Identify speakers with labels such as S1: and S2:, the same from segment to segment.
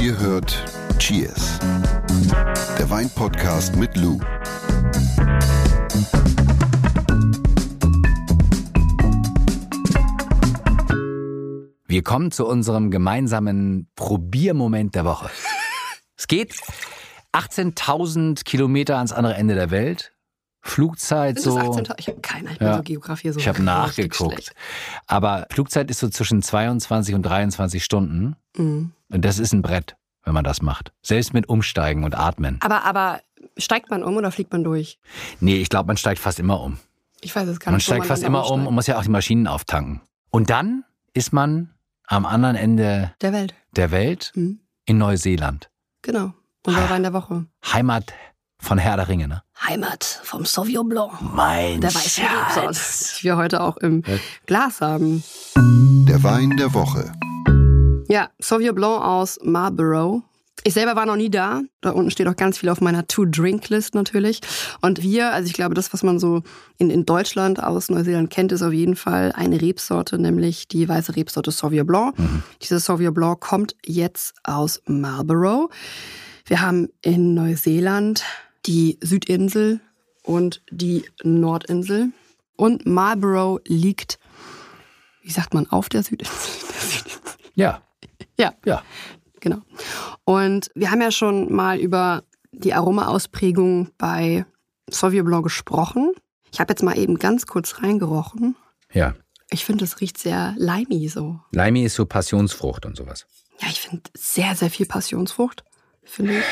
S1: Ihr hört Cheers, der Weinpodcast mit Lou.
S2: Wir kommen zu unserem gemeinsamen Probiermoment der Woche. Es geht 18.000 Kilometer ans andere Ende der Welt. Flugzeit
S3: Sind
S2: so.
S3: 18.000? Ich habe keine, ich bin
S2: Ja.
S3: so Geografie so
S2: Ich habe nachgeguckt.
S3: schlecht.
S2: Aber Flugzeit ist so zwischen 22 und 23 Stunden.
S3: Mhm.
S2: Und das ist ein Brett, wenn man das macht. Selbst mit Umsteigen und Atmen.
S3: Aber, aber steigt man um oder fliegt man durch?
S2: Nee, ich glaube, man steigt fast immer um.
S3: Ich weiß es gar
S2: Man
S3: nicht. wo
S2: steigt fast
S3: dann
S2: immer um
S3: aussteigt.
S2: und muss ja auch die Maschinen auftanken. Und dann ist man am anderen Ende
S3: Der Welt.
S2: der Welt
S3: Mhm.
S2: in Neuseeland.
S3: Genau. Unser Wein der Woche.
S2: Heimat von Herr der Ringe, ne?
S3: Heimat vom Sauvignon Blanc.
S2: Mein
S3: Der weiße Rebsorte, die wir heute auch im Glas haben.
S1: Der Wein der Woche.
S3: Ja, Sauvignon Blanc aus Marlborough. Ich selber war noch nie da. Da unten steht auch ganz viel auf meiner To-Drink-List natürlich. Und wir, also ich glaube, das, was man so in, in Deutschland aus Neuseeland kennt, ist auf jeden Fall eine Rebsorte, nämlich die weiße Rebsorte Sauvignon Blanc. Diese Sauvignon Blanc kommt jetzt aus Marlborough. Wir haben in Neuseeland die Südinsel und die Nordinsel. Und Marlborough liegt, wie sagt man, auf der Südinsel.
S2: Ja,
S3: Ja,
S2: ja.
S3: genau. Und wir haben ja schon mal über die Aromaausprägung bei Sauvignon Blanc gesprochen. Ich habe jetzt mal eben ganz kurz reingerochen.
S2: Ja.
S3: Ich finde, es riecht sehr limey so.
S2: Limey ist so Passionsfrucht und sowas.
S3: Ja, ich finde sehr, sehr viel Passionsfrucht, finde ich.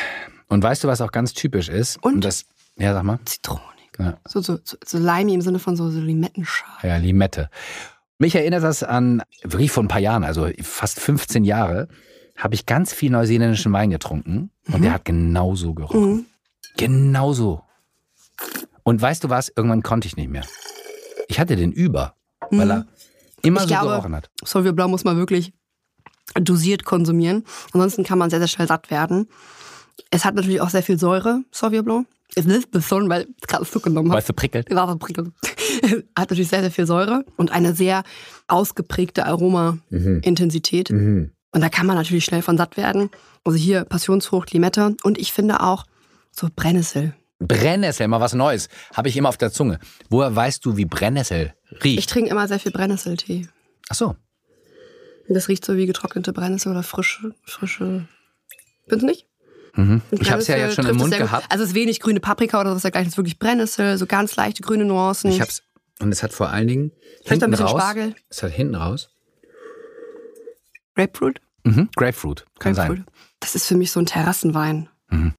S2: Und weißt du, was auch ganz typisch ist?
S3: Und?
S2: das, ja, sag mal.
S3: Zitronig.
S2: Ja.
S3: So, so, so, so limey im Sinne von so, so Limettenschal.
S2: Ja, Limette. Mich erinnert das an, wirklich vor ein paar Jahren, also fast 15 Jahre, habe ich ganz viel neuseeländischen Wein getrunken und der hat genauso gerochen.
S3: Mhm.
S2: Genauso. Und weißt du was? Irgendwann konnte ich nicht mehr. Ich hatte den über, weil er immer
S3: Mhm. Ich
S2: so
S3: glaube,
S2: gerochen hat.
S3: Sauvignon Blanc muss man wirklich dosiert konsumieren. Ansonsten kann man sehr, sehr schnell satt werden. Es hat natürlich auch sehr viel Säure, Sauvignon Blanc. Es ist besonnen, weil ich gerade Flug genommen habe.
S2: Weißt du, prickelt?
S3: Ja, das prickelt. Hat natürlich sehr, sehr viel Säure und eine sehr ausgeprägte Aroma-Intensität.
S2: Mhm.
S3: Und da kann man natürlich schnell von satt werden. Also hier Passionsfrucht, Limette und ich finde auch so Brennnessel.
S2: Brennnessel, mal was Neues. Habe ich immer auf der Zunge. Woher weißt du, wie Brennnessel
S3: Ich
S2: riecht?
S3: trinke immer sehr viel Brennnesseltee.
S2: Ach so.
S3: Und Das riecht so wie getrocknete Brennnessel oder frische, frische. Findest du nicht?
S2: Mhm. Ich habe es ja jetzt schon im
S3: es
S2: Mund gehabt.
S3: Also es ist wenig grüne Paprika oder was dergleichen. Es ist wirklich Brennnessel, so ganz leichte grüne Nuancen.
S2: Ich hab's und es hat vor allen Dingen
S3: Vielleicht ein bisschen
S2: raus.
S3: Spargel.
S2: Es hat hinten raus.
S3: Grapefruit?
S2: Mhm. Grapefruit, kann
S3: Grapefruit.
S2: sein.
S3: Das ist für mich so ein Terrassenwein.
S2: Mhm.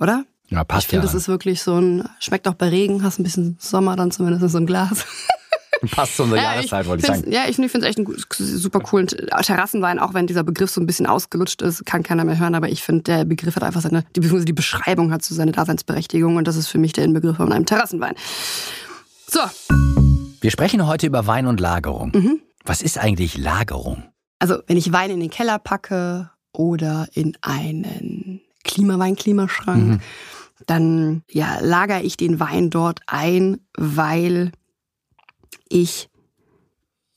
S3: Oder?
S2: Ja, passt
S3: Ich finde,
S2: ja.
S3: das ist wirklich so ein, schmeckt auch bei Regen, hast ein bisschen Sommer dann zumindest in so einem Glas.
S2: passt zu unserer
S3: Ja,
S2: Jahreszeit, wollte ich sagen.
S3: Ja, ich finde es echt einen super coolen Terrassenwein, auch wenn dieser Begriff so ein bisschen ausgelutscht ist, kann keiner mehr hören, aber ich finde, der Begriff hat einfach seine, die, beziehungsweise die Beschreibung hat so seine Daseinsberechtigung und das ist für mich der Inbegriff von einem Terrassenwein. So,
S2: Wir sprechen heute über Wein und Lagerung.
S3: Mhm.
S2: Was ist eigentlich Lagerung?
S3: also wenn ich Wein in den Keller packe oder in einen Klimawein-Klimaschrank,
S2: Mhm.
S3: dann ja, lagere ich den Wein dort ein, weil ich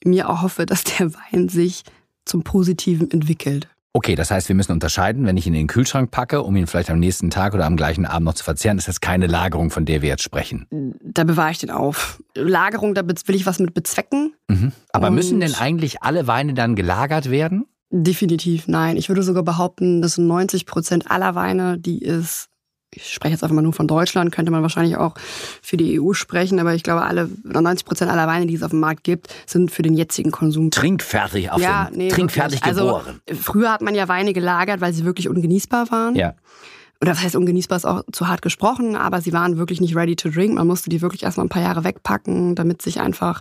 S3: mir auch hoffe, dass der Wein sich zum Positiven entwickelt.
S2: Okay, das heißt, wir müssen unterscheiden, wenn ich ihn in den Kühlschrank packe, um ihn vielleicht am nächsten Tag oder am gleichen Abend noch zu verzehren, ist das keine Lagerung, von der wir jetzt sprechen.
S3: Da bewahre ich den auf. Lagerung, da will ich was mit bezwecken.
S2: Mhm. Aber
S3: Und-
S2: müssen denn eigentlich alle Weine dann gelagert werden?
S3: Definitiv nein. Ich würde sogar behaupten, dass 90 Prozent aller Weine, die es, ich spreche jetzt einfach mal nur von Deutschland, könnte man wahrscheinlich auch für die EU sprechen, aber ich glaube, alle, oder 90 Prozent aller Weine, die es auf dem Markt gibt, sind für den jetzigen Konsum.
S2: Trinkfertig auf
S3: ja,
S2: den,
S3: nee,
S2: trinkfertig
S3: wirklich.
S2: geboren.
S3: Also, früher hat man ja Weine gelagert, weil sie wirklich ungenießbar waren.
S2: ja.
S3: Oder was heißt ungenießbar ist auch zu hart gesprochen, aber sie waren wirklich nicht ready to drink. Man musste die wirklich erstmal ein paar Jahre wegpacken, damit sich einfach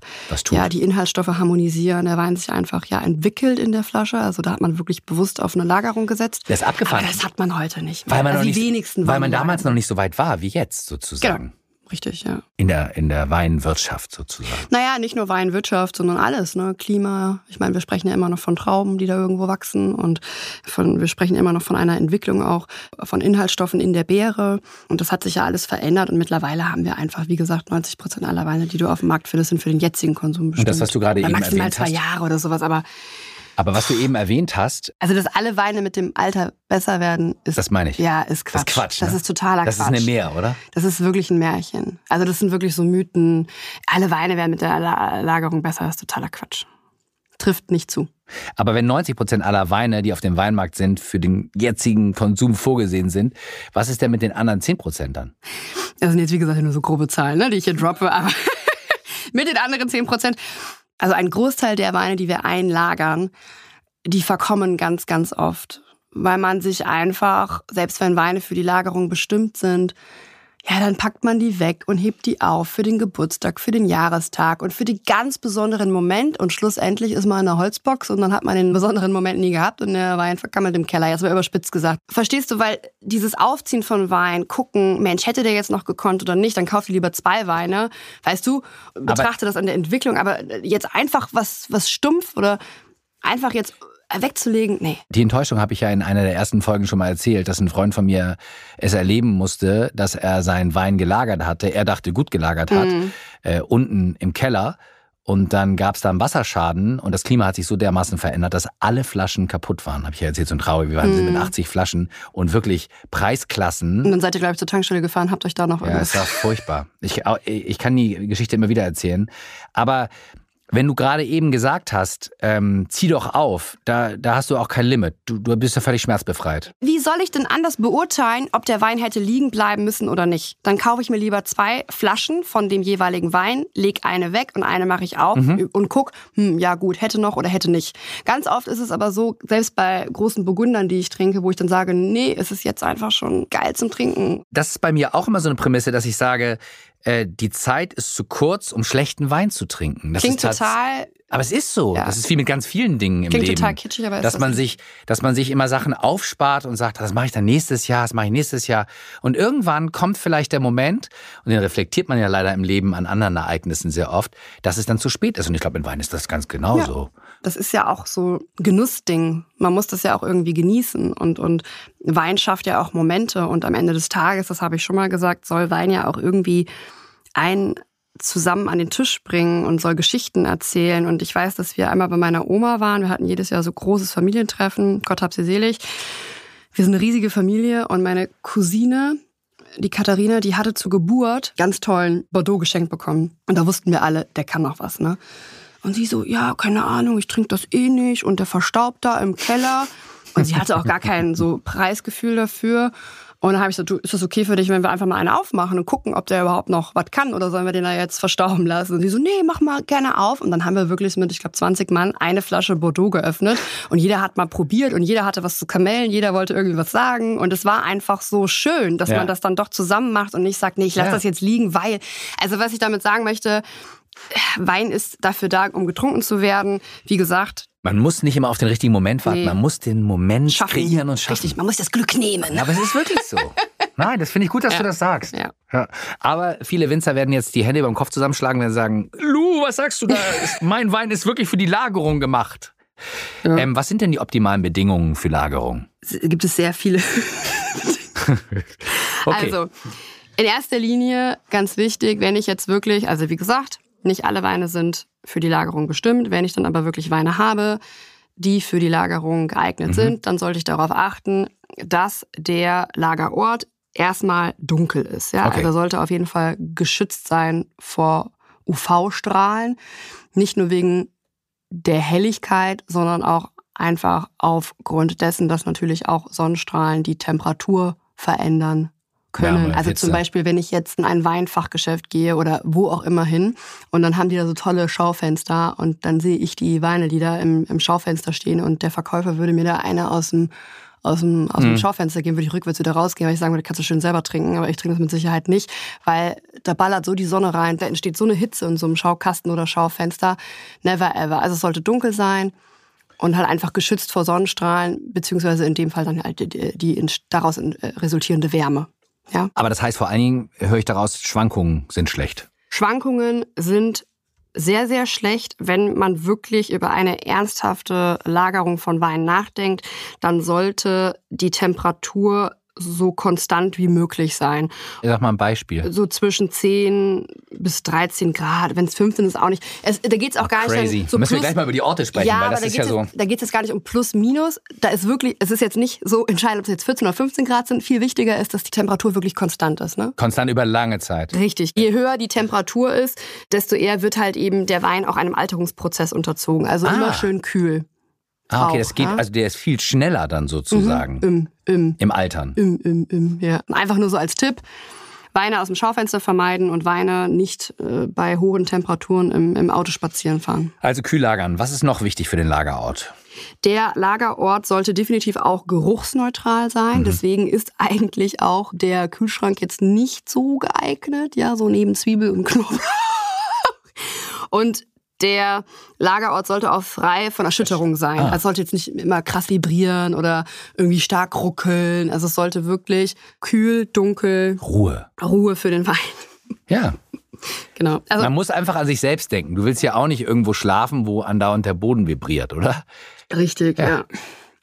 S3: ja die Inhaltsstoffe harmonisieren, der Wein sich einfach ja entwickelt in der Flasche. Also da hat man wirklich bewusst auf eine Lagerung gesetzt.
S2: Der ist abgefahren.
S3: Aber das hat man heute nicht mehr.
S2: Weil man,
S3: also
S2: noch
S3: die
S2: nicht, weil man damals noch nicht so weit war wie jetzt sozusagen.
S3: Genau. Richtig, ja.
S2: In der, in der Weinwirtschaft sozusagen.
S3: Naja, nicht nur Weinwirtschaft, sondern alles, ne? Klima. Ich meine, wir sprechen ja immer noch von Trauben, die da irgendwo wachsen und von, wir sprechen immer noch von einer Entwicklung auch von Inhaltsstoffen in der Beere. Und das hat sich ja alles verändert und mittlerweile haben wir einfach, wie gesagt, 90 Prozent aller Weine, die du auf dem Markt findest, sind für den jetzigen Konsum bestimmt.
S2: das, was du gerade eben
S3: maximal
S2: erwähnt
S3: zwei
S2: hast?
S3: Jahre oder sowas, aber
S2: Aber was du eben erwähnt hast,
S3: Also, dass alle Weine mit dem Alter besser werden, ist.
S2: das meine ich.
S3: ja, ist Quatsch.
S2: Das ist Quatsch.
S3: Das
S2: ne?
S3: ist totaler
S2: Das
S3: Quatsch.
S2: ist eine Mehr, oder?
S3: Das ist wirklich ein Märchen. Also, das sind wirklich so Mythen. Alle Weine werden mit der La- Lagerung besser. Das ist totaler Quatsch. Trifft nicht zu.
S2: Aber wenn 90 Prozent aller Weine, die auf dem Weinmarkt sind, für den jetzigen Konsum vorgesehen sind, was ist denn mit den anderen 10 Prozent dann?
S3: Das sind jetzt, wie gesagt, nur so grobe Zahlen, ne, die ich hier droppe, aber mit den anderen 10 Prozent. Also ein Großteil der Weine, die wir einlagern, die verkommen ganz, ganz oft. Weil man sich einfach, selbst wenn Weine für die Lagerung bestimmt sind, ja, dann packt man die weg und hebt die auf für den Geburtstag, für den Jahrestag und für den ganz besonderen Moment. Und schlussendlich ist man in einer Holzbox und dann hat man den besonderen Moment nie gehabt und der Wein vergammelt im Keller. Jetzt mal überspitzt gesagt. Verstehst du, weil dieses Aufziehen von Wein, gucken, Mensch, hätte der jetzt noch gekonnt oder nicht, dann kauf dir lieber zwei Weine. Weißt du, betrachte das an der Entwicklung. Aber jetzt einfach was, was stumpf oder einfach jetzt wegzulegen, nee.
S2: Die Enttäuschung habe ich ja in einer der ersten Folgen schon mal erzählt, dass ein Freund von mir es erleben musste, dass er seinen Wein gelagert hatte. Er dachte, gut gelagert hat,
S3: Mhm.
S2: äh, unten im Keller. Und dann gab es da einen Wasserschaden und das Klima hat sich so dermaßen verändert, dass alle Flaschen kaputt waren. Habe ich ja erzählt, so ein traurig. Wir waren sind mit 80 Flaschen und wirklich Preisklassen.
S3: Und dann seid ihr, glaube ich, zur Tankstelle gefahren, habt euch da noch
S2: Ja, es war furchtbar. Ich, ich kann die Geschichte immer wieder erzählen. Aber wenn du gerade eben gesagt hast, ähm, zieh doch auf, da, da hast du auch kein Limit. Du, du bist ja völlig schmerzbefreit.
S3: Wie soll ich denn anders beurteilen, ob der Wein hätte liegen bleiben müssen oder nicht? Dann kaufe ich mir lieber zwei Flaschen von dem jeweiligen Wein, leg eine weg und eine mache ich auf und guck, hm, ja gut, hätte noch oder hätte nicht. Ganz oft ist es aber so, selbst bei großen Burgundern, die ich trinke, wo ich dann sage, nee, es ist jetzt einfach schon geil zum Trinken.
S2: Das ist bei mir auch immer so eine Prämisse, dass ich sage, äh, die Zeit ist zu kurz, um schlechten Wein zu trinken. Das
S3: Klingt total,
S2: Aber es ist so.
S3: Ja.
S2: Das ist wie mit ganz vielen Dingen im
S3: klingt
S2: Leben.
S3: total kitschig, aber
S2: dass
S3: ist
S2: man
S3: das
S2: sich, dass man sich immer Sachen aufspart und sagt, das mache ich dann nächstes Jahr, das mache ich nächstes Jahr. Und irgendwann kommt vielleicht der Moment, und den reflektiert man ja leider im Leben an anderen Ereignissen sehr oft, dass es dann zu spät ist. Und ich glaube, mit Wein ist das ganz genauso.
S3: Das ist ja auch so Genussding. Man muss das ja auch irgendwie genießen. Und, und Wein schafft ja auch Momente. Und am Ende des Tages, das habe ich schon mal gesagt, soll Wein ja auch irgendwie ein zusammen an den Tisch bringen und soll Geschichten erzählen. Und ich weiß, dass wir einmal bei meiner Oma waren. Wir hatten jedes Jahr so großes Familientreffen. Gott hab sie selig. Wir sind eine riesige Familie und meine Cousine, die Katharina, die hatte zur Geburt ganz tollen Bordeaux geschenkt bekommen. Und da wussten wir alle, der kann noch was, ne? Und sie so, ja, keine Ahnung, ich trinke das eh nicht und der verstaubt da im Keller. Und sie hatte auch gar kein so Preisgefühl dafür. Und dann habe ich so, du, ist das okay für dich, wenn wir einfach mal eine aufmachen und gucken, ob der überhaupt noch was kann oder sollen wir den da jetzt verstauben lassen? Und sie so, nee, mach mal gerne auf. Und dann haben wir wirklich mit, ich glaube, 20 Mann eine Flasche Bordeaux geöffnet und jeder hat mal probiert und jeder hatte was zu kamellen, jeder wollte irgendwie was sagen. Und es war einfach so schön, dass
S2: Ja.
S3: man das dann doch zusammen macht und nicht sagt, nee, ich lasse
S2: Ja.
S3: das jetzt liegen, weil, also was ich damit sagen möchte, Wein ist dafür da, um getrunken zu werden. Wie gesagt,
S2: Man muss nicht immer auf den richtigen Moment warten,
S3: Nee.
S2: man muss den Moment
S3: schaffen.
S2: kreieren und schaffen.
S3: Richtig, man muss das Glück nehmen.
S2: Ja, aber es ist wirklich so. Nein, das finde ich gut, dass
S3: Ja.
S2: du das sagst.
S3: Ja.
S2: Ja. Aber viele Winzer werden jetzt die Hände über den Kopf zusammenschlagen, wenn sie sagen, Lu, was sagst du da? mein Wein ist wirklich für die Lagerung gemacht.
S3: Ja.
S2: Ähm, was sind denn die optimalen Bedingungen für Lagerung?
S3: Es gibt es sehr viele.
S2: Okay.
S3: Also, in erster Linie ganz wichtig, wenn ich jetzt wirklich, also wie gesagt, nicht alle Weine sind für die Lagerung bestimmt. Wenn ich dann aber wirklich Weine habe, die für die Lagerung geeignet
S2: Mhm.
S3: sind, dann sollte ich darauf achten, dass der Lagerort erstmal dunkel ist. Ja?
S2: Okay.
S3: Also sollte auf jeden Fall geschützt sein vor UV-Strahlen. Nicht nur wegen der Helligkeit, sondern auch einfach aufgrund dessen, dass natürlich auch Sonnenstrahlen die Temperatur verändern können. Also
S2: Hitze.
S3: zum Beispiel, wenn ich jetzt in ein Weinfachgeschäft gehe oder wo auch immer hin und dann haben die da so tolle Schaufenster und dann sehe ich die Weine, die da im, im Schaufenster stehen und der Verkäufer würde mir da eine aus dem aus dem, aus dem
S2: Mhm.
S3: Schaufenster gehen, würde ich rückwärts wieder rausgehen, weil ich sagen würde, kannst du schön selber trinken, aber ich trinke das mit Sicherheit nicht, weil da ballert so die Sonne rein, da entsteht so eine Hitze in so einem Schaukasten oder Schaufenster. Never ever. Also es sollte dunkel sein und halt einfach geschützt vor Sonnenstrahlen, beziehungsweise in dem Fall dann halt die, die daraus äh, resultierende Wärme. Ja?
S2: Aber das heißt vor allen Dingen, höre ich daraus, Schwankungen sind schlecht.
S3: Schwankungen sind sehr, sehr schlecht, wenn man wirklich über eine ernsthafte Lagerung von Wein nachdenkt, dann sollte die Temperatur so konstant wie möglich sein.
S2: Ich sag mal ein Beispiel.
S3: So zwischen 10 bis 13 Grad. Wenn es 15 ist, auch nicht. Es, da geht es auch gar
S2: Crazy.
S3: nicht. So
S2: Müssen wir
S3: plus-
S2: gleich mal über die Orte sprechen,
S3: ja,
S2: weil das
S3: da
S2: ist ja so.
S3: da geht es jetzt gar nicht um Plus, Minus. Da ist wirklich, es ist jetzt nicht so entscheidend, ob es jetzt 14 oder 15 Grad sind. Viel wichtiger ist, dass die Temperatur wirklich konstant ist. Ne?
S2: Konstant über lange Zeit.
S3: Richtig. Je höher die Temperatur ist, desto eher wird halt eben der Wein auch einem Alterungsprozess unterzogen. Also
S2: Ah.
S3: immer schön kühl.
S2: Ah, okay,
S3: Auch,
S2: das geht,
S3: ja?
S2: also der ist viel schneller dann sozusagen
S3: Im, im,
S2: im Altern.
S3: im, im, im, ja. Einfach nur so als Tipp. Weine aus dem Schaufenster vermeiden und Weine nicht äh, bei hohen Temperaturen im, im Auto spazieren fahren.
S2: Also kühl lagern. Was ist noch wichtig für den Lagerort?
S3: Der Lagerort sollte definitiv auch geruchsneutral sein. Deswegen ist eigentlich auch der Kühlschrank jetzt nicht so geeignet. Ja, so neben Zwiebel und Knoblauch. Und der Lagerort sollte auch frei von Erschütterung sein.
S2: Ah.
S3: Also es sollte jetzt nicht immer krass vibrieren oder irgendwie stark ruckeln. Also es sollte wirklich kühl, dunkel,
S2: Ruhe.
S3: Ruhe für den Wein.
S2: Ja.
S3: Genau. Also
S2: Man muss einfach an sich selbst denken. Du willst ja auch nicht irgendwo schlafen, wo andauernd der Boden vibriert, oder?
S3: Richtig,
S2: Ja.
S3: ja.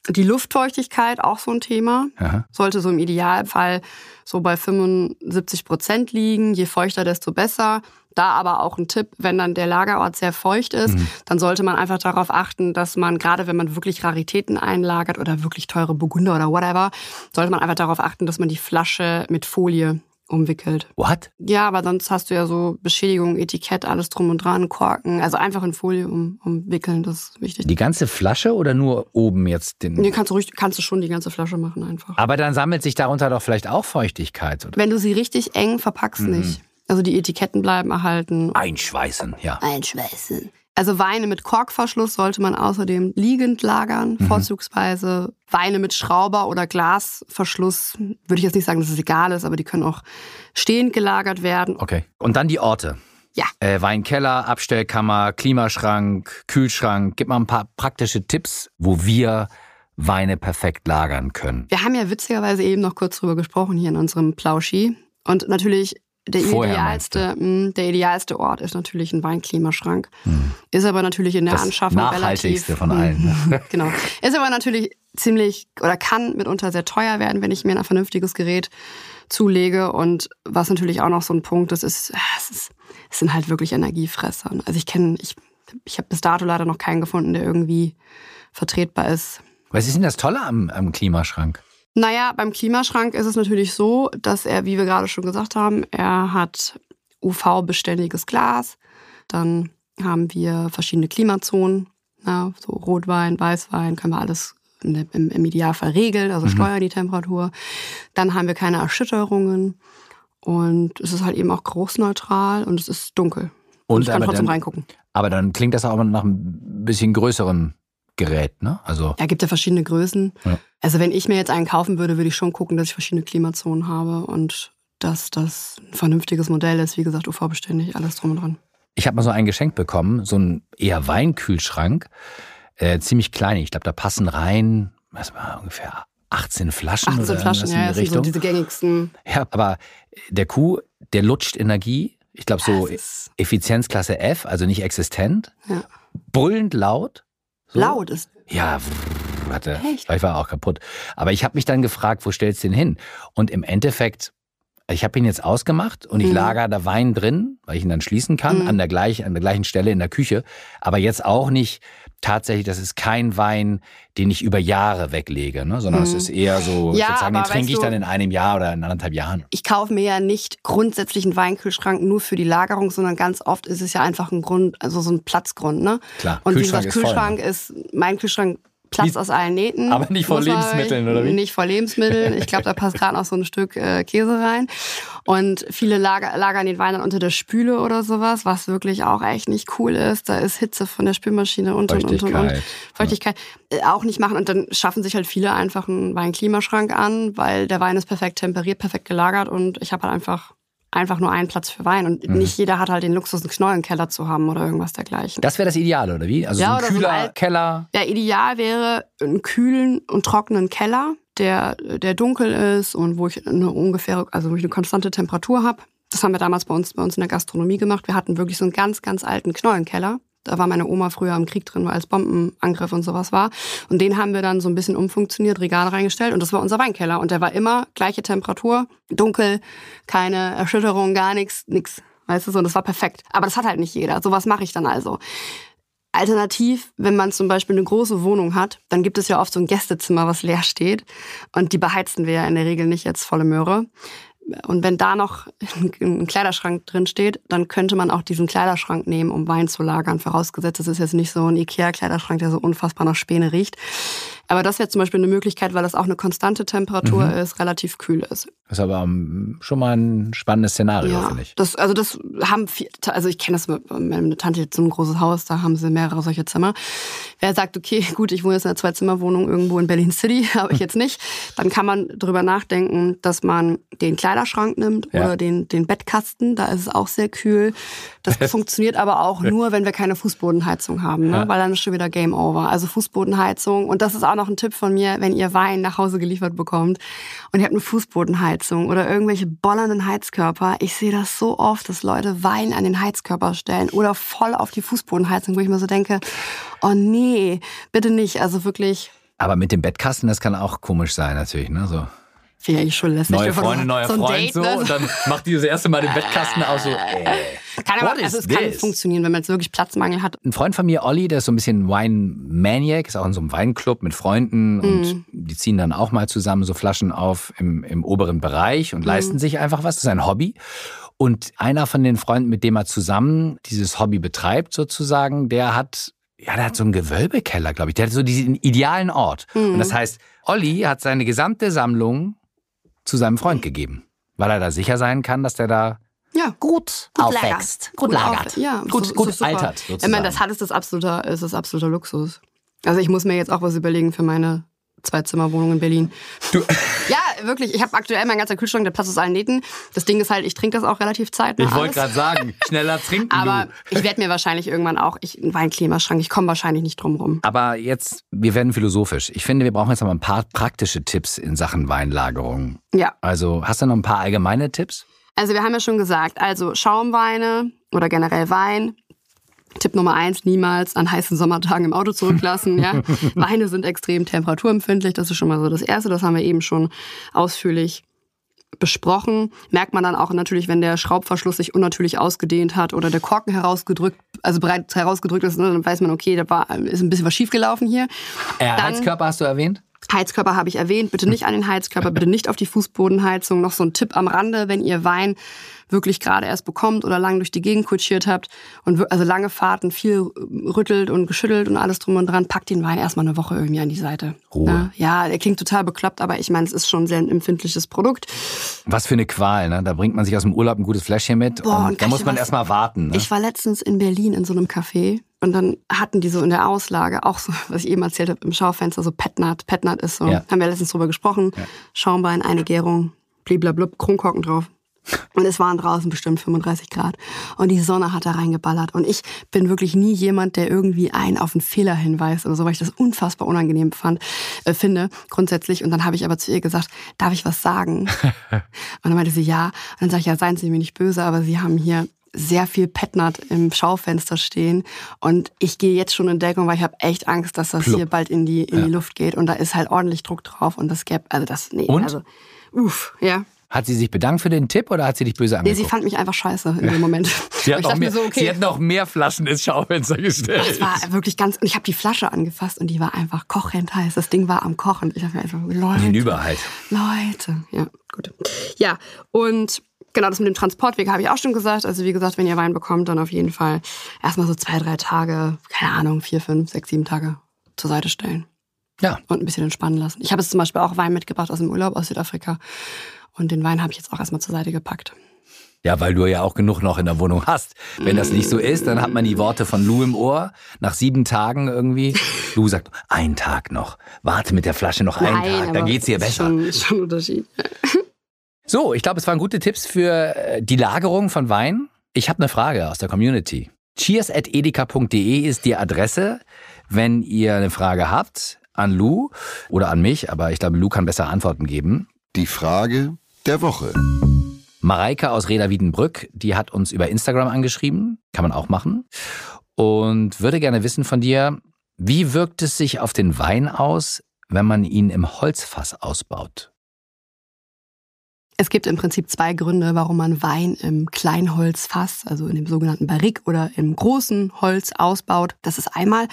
S3: Die Luftfeuchtigkeit, auch so ein Thema,
S2: Aha.
S3: sollte so im Idealfall so bei 75 Prozent liegen. Je feuchter, desto besser. Da aber auch ein Tipp, wenn dann der Lagerort sehr feucht ist, dann sollte man einfach darauf achten, dass man, gerade wenn man wirklich Raritäten einlagert oder wirklich teure Burgunder oder whatever, sollte man einfach darauf achten, dass man die Flasche mit Folie umwickelt.
S2: What?
S3: Ja, aber sonst hast du ja so Beschädigung, Etikett, alles drum und dran, Korken. Also einfach in Folie um, umwickeln, das ist wichtig.
S2: Die ganze Flasche oder nur oben jetzt den?
S3: Nee, kannst du, ruhig, kannst du schon die ganze Flasche machen einfach.
S2: Aber dann sammelt sich darunter doch vielleicht auch Feuchtigkeit. Oder?
S3: Wenn du sie richtig eng verpackst,
S2: Mhm.
S3: nicht. Also die Etiketten bleiben erhalten.
S2: Einschweißen, ja.
S3: Einschweißen. Also Weine mit Korkverschluss sollte man außerdem liegend lagern,
S2: Mhm.
S3: vorzugsweise. Weine mit Schrauber- oder Glasverschluss, würde ich jetzt nicht sagen, dass es egal ist, aber die können auch stehend gelagert werden.
S2: Okay. Und dann die Orte.
S3: Ja.
S2: Äh, Weinkeller, Abstellkammer, Klimaschrank, Kühlschrank. Gib mal ein paar praktische Tipps, wo wir Weine perfekt lagern können.
S3: Wir haben ja witzigerweise eben noch kurz drüber gesprochen hier in unserem Plauschi. Und natürlich der
S2: Vorher
S3: idealste, mh, der idealste Ort ist natürlich ein Weinklimaschrank. Ist aber natürlich in der
S2: Hm. Das
S3: Anschaffung
S2: nachhaltigste
S3: relativ.
S2: von allen.
S3: Mhm, genau. Ist aber natürlich ziemlich oder kann mitunter sehr teuer werden, wenn ich mir ein vernünftiges Gerät zulege. Und was natürlich auch noch so ein Punkt ist, ist, ah, es, ist, es sind halt wirklich Energiefresser. Also ich kenne, ich, ich habe bis dato leider noch keinen gefunden, der irgendwie vertretbar ist.
S2: Was ist denn das Tolle am, am Klimaschrank?
S3: Naja, beim Klimaschrank ist es natürlich so, dass er, wie wir gerade schon gesagt haben, er hat UV-beständiges Glas. Dann haben wir verschiedene Klimazonen, ja, so Rotwein, Weißwein, können wir alles im, im Idealfall regeln, also steuern die Temperatur. Dann haben wir keine Erschütterungen und es ist halt eben auch geruchsneutral und es ist dunkel. Und,
S2: Und
S3: ich kann trotzdem
S2: dann-
S3: reingucken.
S2: Aber dann klingt das auch nach einem bisschen größeren Gerät, ne? Also
S3: Er gibt ja verschiedene Größen.
S2: Ja.
S3: Also wenn ich mir jetzt einen kaufen würde, würde ich schon gucken, dass ich verschiedene Klimazonen habe und dass das ein vernünftiges Modell ist. Wie gesagt, UV-beständig, alles drum und dran.
S2: ich habe mal so ein Geschenk bekommen, so ein eher Weinkühlschrank, äh, ziemlich klein. Ich glaube, da passen rein, was war ungefähr 18 Flaschen
S3: 18
S2: oder
S3: Flaschen, ja, das sind so diese gängigsten.
S2: ja, aber der Kuh, der lutscht Energie. Ich glaube so Effizienzklasse F, also nicht existent.
S3: Ja.
S2: Brüllend laut. So.
S3: Laut ist.
S2: Ja, warte,
S3: Echt?
S2: ich war auch kaputt. Aber ich habe mich dann gefragt, wo stellst du den hin? Und im Endeffekt, ich habe ihn jetzt ausgemacht und ich
S3: Mhm.
S2: lager da Wein drin, weil ich ihn dann schließen kann,
S3: Mhm.
S2: an, der gleich, an der gleichen Stelle in der Küche. Aber jetzt auch nicht tatsächlich, das ist kein Wein, den ich über Jahre weglege, ne? sondern es
S3: Mhm.
S2: ist eher so,
S3: Ja,
S2: sozusagen, den trinke ich dann in einem Jahr oder in anderthalb Jahren.
S3: Ich kaufe mir ja nicht grundsätzlich einen Weinkühlschrank nur für die Lagerung, sondern ganz oft ist es ja einfach ein Grund, also so ein Platzgrund. Ne?
S2: Klar,
S3: Und
S2: Kühlschrank ist voll,
S3: Kühlschrank
S2: ne?
S3: ist, mein Kühlschrank
S2: Nicht-
S3: aus allen Nähten.
S2: Aber nicht vor Lebensmitteln, oder wie?
S3: Nicht vor Lebensmitteln. Ich glaube, da passt gerade noch so ein Stück äh, Käse rein. Und viele lager, lagern den Wein dann unter der Spüle oder sowas, was wirklich auch echt nicht cool ist. Da ist Hitze von der Spülmaschine und und und und. und.
S2: Feuchtigkeit.
S3: Feuchtigkeit äh, auch nicht machen. Und dann schaffen sich halt viele einfach einen Weinklimaschrank an, weil der Wein ist perfekt temperiert, perfekt gelagert und ich habe halt einfach einfach nur einen Platz für Wein. Und
S2: Mhm.
S3: nicht jeder hat halt den Luxus, einen Knollenkeller zu haben oder irgendwas dergleichen.
S2: Das wäre das Ideale, oder wie? Also
S3: Ja,
S2: so ein
S3: so ein
S2: kühler Keller.
S3: Ja, ideal wäre einen kühlen und trockenen Keller, der, der dunkel ist und wo ich eine ungefähre, also wo ich eine konstante Temperatur habe. Das haben wir damals bei uns, bei uns in der Gastronomie gemacht. Wir hatten wirklich so einen ganz, ganz alten Knollenkeller. Da war meine Oma früher im Krieg drin, weil es Bombenangriff und sowas war. Und den haben wir dann so ein bisschen umfunktioniert, Regale reingestellt und das war unser Weinkeller. Und der war immer gleiche Temperatur, dunkel, keine Erschütterung, gar nichts, nix. Weißt du so, und das war perfekt. Aber das hat halt nicht jeder. So was mache ich dann also. Alternativ, wenn man zum Beispiel eine große Wohnung hat, dann gibt es ja oft so ein Gästezimmer, was leer steht. Und die beheizen wir ja in der Regel nicht jetzt volle Möhre. Und wenn da noch ein Kleiderschrank drin steht, dann könnte man auch diesen Kleiderschrank nehmen, um Wein zu lagern. Vorausgesetzt, es ist jetzt nicht so ein Ikea-Kleiderschrank, der so unfassbar nach Späne riecht. Aber das wäre zum Beispiel eine Möglichkeit, weil das auch eine konstante Temperatur mhm. ist, relativ kühl ist.
S2: Das ist aber ähm, schon mal ein spannendes Szenario,
S3: ja,
S2: finde ich.
S3: Das, also das haben viel, also ich kenne das, meine Tante hat so ein großes Haus, da haben sie mehrere solche Zimmer. Wer sagt, okay, gut, ich wohne jetzt in einer Zwei-Zimmer-Wohnung irgendwo in Berlin City, habe ich jetzt nicht, dann kann man drüber nachdenken, dass man den Kleiderschrank nimmt ja. oder den, den Bettkasten, da ist es auch sehr kühl. Das funktioniert aber auch nur, wenn wir keine Fußbodenheizung haben, ne? Ja. weil dann ist schon wieder Game Over. Also Fußbodenheizung und das ist auch noch ein Tipp von mir, wenn ihr Wein nach Hause geliefert bekommt und ihr habt eine Fußbodenheizung oder irgendwelche bollernden Heizkörper. Ich sehe das so oft, dass Leute Wein an den Heizkörper stellen oder voll auf die Fußbodenheizung, wo ich mir so denke, oh nee, bitte nicht. Also wirklich.
S2: Aber mit dem Bettkasten, das kann auch komisch sein natürlich, ne? So.
S3: Finde ich schon lästig.
S2: Neue Freunde, neuer so Freund Date, so ne? und dann macht die das erste Mal den Bettkasten aus so, ey.
S3: Kann aber, also es kann funktionieren, wenn man jetzt wirklich Platzmangel hat.
S2: Ein Freund von mir, Olli, der ist so ein bisschen Wine-Maniac, ist auch in so einem Weinclub mit Freunden und mm. die ziehen dann auch mal zusammen so Flaschen auf im, im oberen Bereich und mm. leisten sich einfach was. Das ist ein Hobby. Und einer von den Freunden, mit dem er zusammen dieses Hobby betreibt, sozusagen, der hat ja, der hat so einen Gewölbekeller, glaube ich. Der hat so diesen idealen Ort. Mhm. Und das heißt, Olli hat seine gesamte Sammlung zu seinem Freund gegeben, weil er da sicher sein kann, dass der da
S3: ja, gut,
S2: gut aufwächst,
S3: gut, lagert, ja,
S2: gut, so, gut so altert.
S3: Sozusagen. Ich meine, das hat ist das absoluter, ist das absoluter Luxus. Also ich muss mir jetzt auch was überlegen für meine Zwei-Zimmer-Wohnung in Berlin. Du. Ja, wirklich. Ich habe aktuell mein ganzer Kühlschrank, der Platz aus allen Nähten. Das Ding ist halt, ich trinke das auch relativ zeitnah.
S2: Ich wollte gerade sagen, schneller trinken.
S3: Aber du. ich werde mir wahrscheinlich irgendwann auch ich, einen Weinklimaschrank. Ich komme wahrscheinlich nicht drum rum.
S2: Aber jetzt, wir werden philosophisch. Ich finde, wir brauchen jetzt noch mal ein paar praktische Tipps in Sachen Weinlagerung.
S3: Ja.
S2: Also, hast du noch ein paar allgemeine Tipps?
S3: Also, wir haben ja schon gesagt, also Schaumweine oder generell Wein Tipp Nummer eins, niemals an heißen Sommertagen im Auto zurücklassen. Ja? Weine sind extrem temperaturempfindlich, das ist schon mal so das Erste, das haben wir eben schon ausführlich besprochen. Merkt man dann auch natürlich, wenn der Schraubverschluss sich unnatürlich ausgedehnt hat oder der Korken herausgedrückt, also bereits herausgedrückt ist, ne, dann weiß man, okay, da war, ist ein bisschen was schiefgelaufen hier.
S2: Äh, Heizkörper hast du erwähnt?
S3: Heizkörper habe ich erwähnt. Bitte nicht an den Heizkörper, bitte nicht auf die Fußbodenheizung. Noch so ein Tipp am Rande, wenn ihr Wein wirklich gerade erst bekommt oder lang durch die Gegend kutschiert habt und also lange Fahrten, viel rüttelt und geschüttelt und alles drum und dran, packt den Wein erstmal eine Woche irgendwie an die Seite.
S2: Ruhe.
S3: Ja, ja, der klingt total bekloppt, aber ich meine, es ist schon ein sehr empfindliches Produkt.
S2: Was für eine Qual, ne? Da bringt man sich aus dem Urlaub ein gutes Fläschchen mit Boah, und da muss man erstmal warten. Ne?
S3: Ich war letztens in Berlin in so einem Café und dann hatten die so in der Auslage auch so, was ich eben erzählt habe, im Schaufenster, so Petnat. Petnat ist so, ja. haben wir letztens drüber gesprochen. Ja. Schaumwein, eine Gärung, bliblablub, Kronkorken drauf. Und es waren draußen bestimmt 35 Grad. Und die Sonne hat da reingeballert. Und ich bin wirklich nie jemand, der irgendwie einen auf einen Fehler hinweist oder so, weil ich das unfassbar unangenehm fand, äh, finde, grundsätzlich. Und dann habe ich aber zu ihr gesagt, darf ich was sagen? und dann meinte sie ja. Und dann sage ich, ja, seien Sie mir nicht böse, aber Sie haben hier sehr viel Petnat im Schaufenster stehen. Und ich gehe jetzt schon in Deckung, weil ich habe echt Angst, dass das Plupp. hier bald in die, in ja. die Luft geht. Und da ist halt ordentlich Druck drauf. Und das gäbe, also das, nee,
S2: und?
S3: also, uff, ja.
S2: Hat sie sich bedankt für den Tipp oder hat sie dich böse angeguckt?
S3: Nee, sie fand mich einfach scheiße in dem Moment.
S2: sie, hat noch mehr, so, okay. sie hat noch mehr Flaschen ins Schaufenster gestellt.
S3: Das war wirklich ganz... Und ich habe die Flasche angefasst und die war einfach kochend heiß. Das Ding war am Kochen. Ich habe mir einfach, Leute...
S2: Hinüberheit.
S3: Leute, ja, gut. Ja, und genau, das mit dem Transportweg habe ich auch schon gesagt. Also wie gesagt, wenn ihr Wein bekommt, dann auf jeden Fall erstmal so zwei, drei Tage, keine Ahnung, vier, fünf, sechs, sieben Tage zur Seite stellen.
S2: Ja.
S3: Und ein bisschen entspannen lassen. Ich habe jetzt zum Beispiel auch Wein mitgebracht aus dem Urlaub aus Südafrika. Und den Wein habe ich jetzt auch erstmal zur Seite gepackt.
S2: Ja, weil du ja auch genug noch in der Wohnung hast. Wenn das nicht so ist, dann hat man die Worte von Lou im Ohr. Nach sieben Tagen irgendwie. Lou sagt, ein Tag noch. Warte mit der Flasche noch einen Nein, Tag, dann geht's dir besser.
S3: Schon, schon Unterschied.
S2: So, ich glaube, es waren gute Tipps für äh, die Lagerung von Wein. Ich habe eine Frage aus der Community. cheers.edeka.de ist die Adresse, wenn ihr eine Frage habt an Lou oder an mich, aber ich glaube, Lou kann besser Antworten geben.
S1: Die Frage der Woche.
S2: Mareike aus Reda Wiedenbrück, die hat uns über Instagram angeschrieben. Kann man auch machen. und würde gerne wissen von dir, wie wirkt es sich auf den Wein aus, wenn man ihn im Holzfass ausbaut?
S3: Es gibt im Prinzip zwei Gründe, warum man Wein im Kleinholzfass, also in dem sogenannten Barrique oder im großen Holz ausbaut. Das ist einmal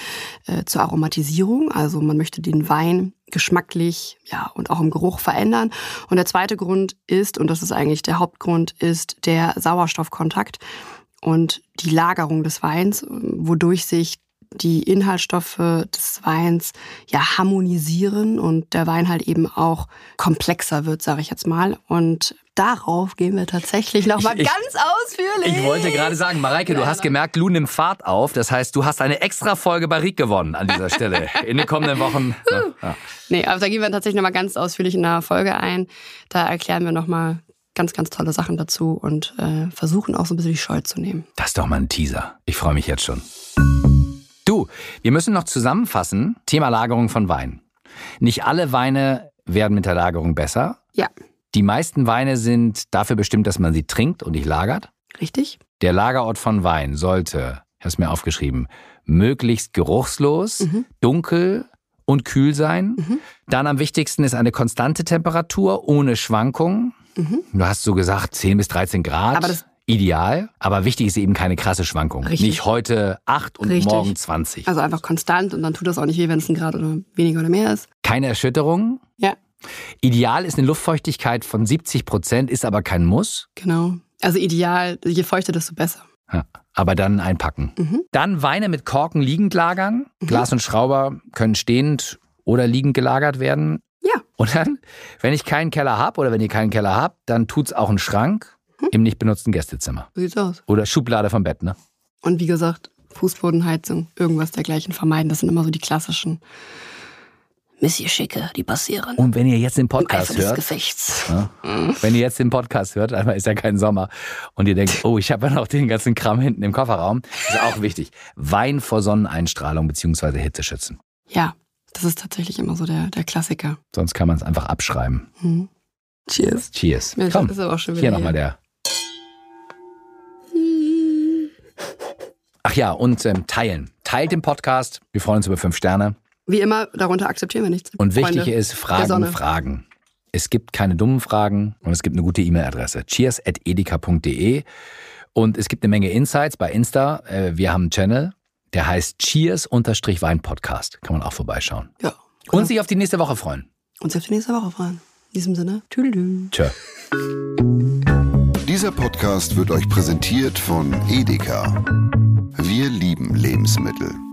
S3: äh, zur Aromatisierung, also man möchte den Wein geschmacklich ja, und auch im Geruch verändern. Und der zweite Grund ist, und das ist eigentlich der Hauptgrund, ist der Sauerstoffkontakt und die Lagerung des Weins, wodurch sich die Inhaltsstoffe des Weins ja harmonisieren und der Wein halt eben auch komplexer wird, sage ich jetzt mal. Und darauf gehen wir tatsächlich nochmal ganz ausführlich.
S2: Ich wollte gerade sagen, Mareike, du hast gemerkt, Lu nimmt Fahrt auf. Das heißt, du hast eine extra Folge Barrique gewonnen an dieser Stelle in den kommenden Wochen.
S3: Ne? Ja. Nee, aber da gehen wir tatsächlich nochmal ganz ausführlich in der Folge ein. Da erklären wir nochmal ganz, ganz tolle Sachen dazu und äh, versuchen auch so ein bisschen die Scheu zu nehmen.
S2: Das ist doch mal ein Teaser. Ich freue mich jetzt schon. Wir müssen noch zusammenfassen, Thema Lagerung von Wein. Nicht alle Weine werden mit der Lagerung besser.
S3: Ja.
S2: Die meisten Weine sind dafür bestimmt, dass man sie trinkt und nicht lagert.
S3: Richtig.
S2: Der Lagerort von Wein sollte, ich habe es mir aufgeschrieben, möglichst geruchslos, mhm. dunkel und kühl sein. Mhm. Dann am wichtigsten ist eine konstante Temperatur ohne Schwankungen. Mhm. Du hast so gesagt 10 bis 13 Grad.
S3: Aber das
S2: ideal, aber wichtig ist eben keine krasse Schwankung.
S3: Richtig.
S2: Nicht heute 8 und
S3: Richtig.
S2: morgen 20.
S3: Also einfach konstant und dann tut das auch nicht weh, wenn es ein Grad oder weniger oder mehr ist.
S2: Keine Erschütterung.
S3: Ja.
S2: Ideal ist eine Luftfeuchtigkeit von 70 Prozent, ist aber kein Muss.
S3: Genau. Also ideal, je feuchter, desto besser.
S2: Ja, aber dann einpacken.
S3: Mhm.
S2: Dann Weine mit Korken liegend lagern. Mhm. Glas und Schrauber können stehend oder liegend gelagert werden.
S3: Ja.
S2: Und dann, wenn ich keinen Keller habe oder wenn ihr keinen Keller habt, dann tut's auch ein Schrank? Im nicht benutzten Gästezimmer.
S3: So sieht's aus.
S2: Oder Schublade vom Bett, ne?
S3: Und wie gesagt, Fußbodenheizung, irgendwas dergleichen vermeiden. Das sind immer so die klassischen Missgeschicke, die passieren.
S2: Und wenn ihr jetzt den Podcast
S3: Im Eifer
S2: hört,
S3: des Gefechts.
S2: ja, wenn ihr jetzt den Podcast hört, einmal ist ja kein Sommer und ihr denkt, oh, ich habe ja noch den ganzen Kram hinten im Kofferraum, ist auch wichtig. Wein vor Sonneneinstrahlung bzw. Hitze schützen.
S3: Ja, das ist tatsächlich immer so der, der Klassiker.
S2: Sonst kann man es einfach abschreiben.
S3: Hm. Cheers.
S2: Cheers.
S3: Mensch,
S2: Komm,
S3: das ist aber auch schon wieder
S2: hier nochmal der. Ach ja, und ähm, teilen. Teilt den Podcast. Wir freuen uns über fünf Sterne.
S3: Wie immer, darunter akzeptieren wir nichts.
S2: Und wichtig
S3: Freunde
S2: ist, Fragen. Fragen. Es gibt keine dummen Fragen und es gibt eine gute E-Mail-Adresse. cheers.edeka.de und es gibt eine Menge Insights bei Insta. Äh, Wir haben einen Channel, der heißt Cheers-Wein-Podcast. Kann man auch vorbeischauen.
S3: Ja.
S2: Und sich auf die nächste Woche freuen.
S3: Uns auf die nächste Woche freuen. In diesem Sinne, tüdelü.
S2: Tschö.
S1: Dieser Podcast wird euch präsentiert von Edeka. Wir lieben Lebensmittel.